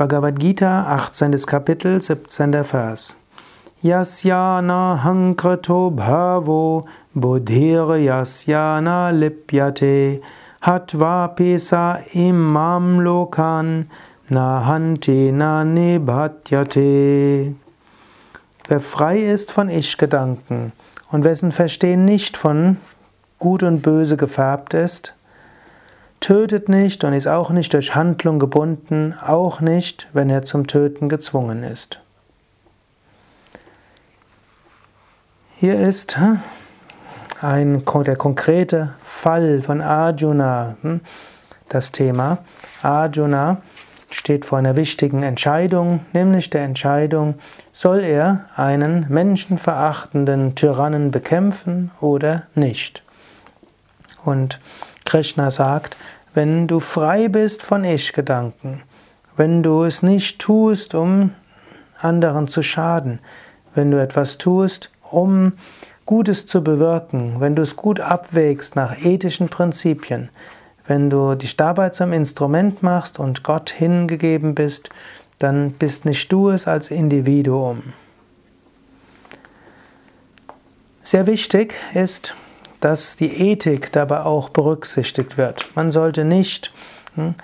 Bhagavad Gita, 18. Kapitel, 17. Vers. Yasyana hankrato bhavo bodhir yasyana lipyate hatvapisa imam lokan nahanti na nibhatyate. Wer frei ist von Ich-Gedanken und wessen Verstehen nicht von Gut und Böse gefärbt ist, tötet nicht und ist auch nicht durch Handlung gebunden, auch nicht, wenn er zum Töten gezwungen ist. Hier ist hm, ein, der konkrete Fall von Arjuna, hm, das Thema. Arjuna steht vor einer wichtigen Entscheidung, nämlich der Entscheidung, soll er einen menschenverachtenden Tyrannen bekämpfen oder nicht. Und Krishna sagt, wenn du frei bist von Ich-Gedanken, wenn du es nicht tust, um anderen zu schaden, wenn du etwas tust, um Gutes zu bewirken, wenn du es gut abwägst nach ethischen Prinzipien, wenn du dich dabei zum Instrument machst und Gott hingegeben bist, dann bist nicht du es als Individuum. Sehr wichtig ist, dass die Ethik dabei auch berücksichtigt wird. Man sollte nicht hm,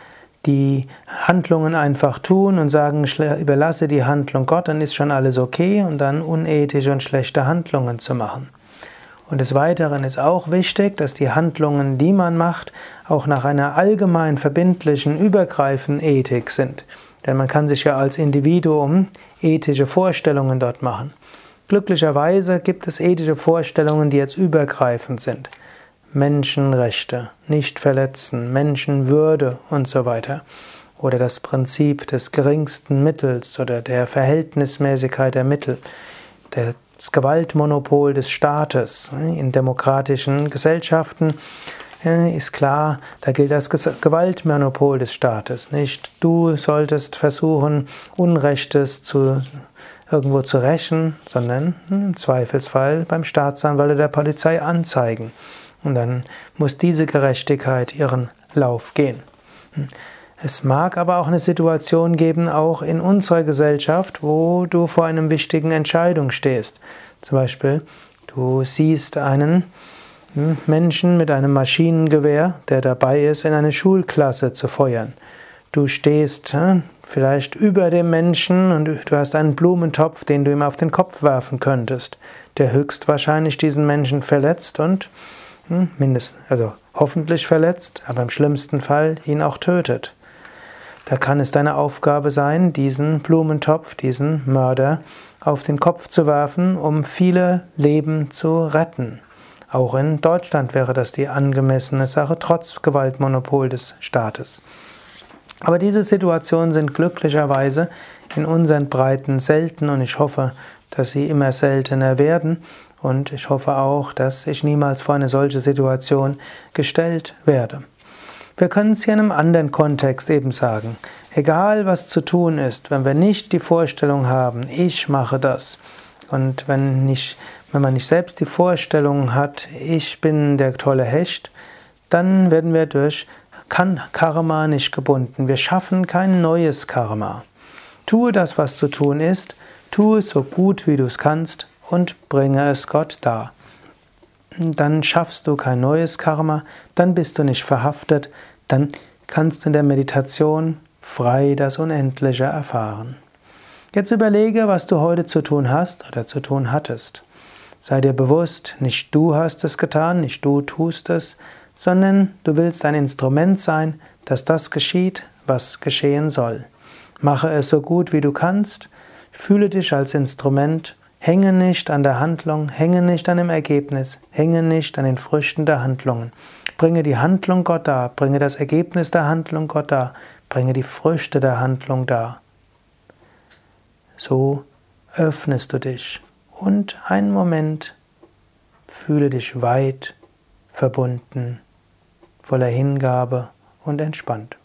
die Handlungen einfach tun und sagen, überlasse die Handlung Gott, dann ist schon alles okay und dann unethische und schlechte Handlungen zu machen. Und des Weiteren ist auch wichtig, dass die Handlungen, die man macht, auch nach einer allgemein verbindlichen, übergreifenden Ethik sind. Denn man kann sich ja als Individuum ethische Vorstellungen dort machen. Glücklicherweise gibt es ethische Vorstellungen, die jetzt übergreifend sind. Menschenrechte, nicht verletzen, Menschenwürde und so weiter. Oder das Prinzip des geringsten Mittels oder der Verhältnismäßigkeit der Mittel. Das Gewaltmonopol des Staates. In demokratischen Gesellschaften ist klar, da gilt das Gewaltmonopol des Staates. Nicht du solltest versuchen, Unrechtes zu irgendwo zu rächen, sondern im Zweifelsfall beim Staatsanwalt oder der Polizei anzeigen. Und dann muss diese Gerechtigkeit ihren Lauf gehen. Es mag aber auch eine Situation geben, auch in unserer Gesellschaft, wo du vor einem wichtigen Entscheidung stehst. Zum Beispiel, du siehst einen hm, Menschen mit einem Maschinengewehr, der dabei ist, in eine Schulklasse zu feuern. Du stehst vielleicht über dem Menschen und du hast einen Blumentopf, den du ihm auf den Kopf werfen könntest, der höchstwahrscheinlich diesen Menschen verletzt und hm, mindestens, also hoffentlich verletzt, aber im schlimmsten Fall ihn auch tötet. Da kann es deine Aufgabe sein, diesen Blumentopf, diesen Mörder auf den Kopf zu werfen, um viele Leben zu retten. Auch in Deutschland wäre das die angemessene Sache, trotz Gewaltmonopol des Staates. Aber diese Situationen sind glücklicherweise in unseren Breiten selten und ich hoffe, dass sie immer seltener werden und ich hoffe auch, dass ich niemals vor eine solche Situation gestellt werde. Wir können es hier in einem anderen Kontext eben sagen. Egal was zu tun ist, wenn wir nicht die Vorstellung haben, ich mache das, und wenn, nicht, wenn man nicht selbst die Vorstellung hat, ich bin der tolle Hecht, dann werden wir durch kann Karma nicht gebunden. Wir schaffen kein neues Karma. Tue das, was zu tun ist, tue es so gut wie du es kannst und bringe es Gott dar. Dann schaffst du kein neues Karma, dann bist du nicht verhaftet, dann kannst du in der Meditation frei das Unendliche erfahren. Jetzt überlege, was du heute zu tun hast oder zu tun hattest. Sei dir bewusst, nicht du hast es getan, nicht du tust es, sondern du willst ein Instrument sein, dass das geschieht, was geschehen soll. Mache es so gut wie du kannst, fühle dich als Instrument, hänge nicht an der Handlung, hänge nicht an dem Ergebnis, hänge nicht an den Früchten der Handlungen. Bringe die Handlung Gott dar, bringe das Ergebnis der Handlung Gott dar, bringe die Früchte der Handlung dar. So öffnest du dich. Und einen Moment. Fühle dich weit verbunden voller Hingabe und entspannt.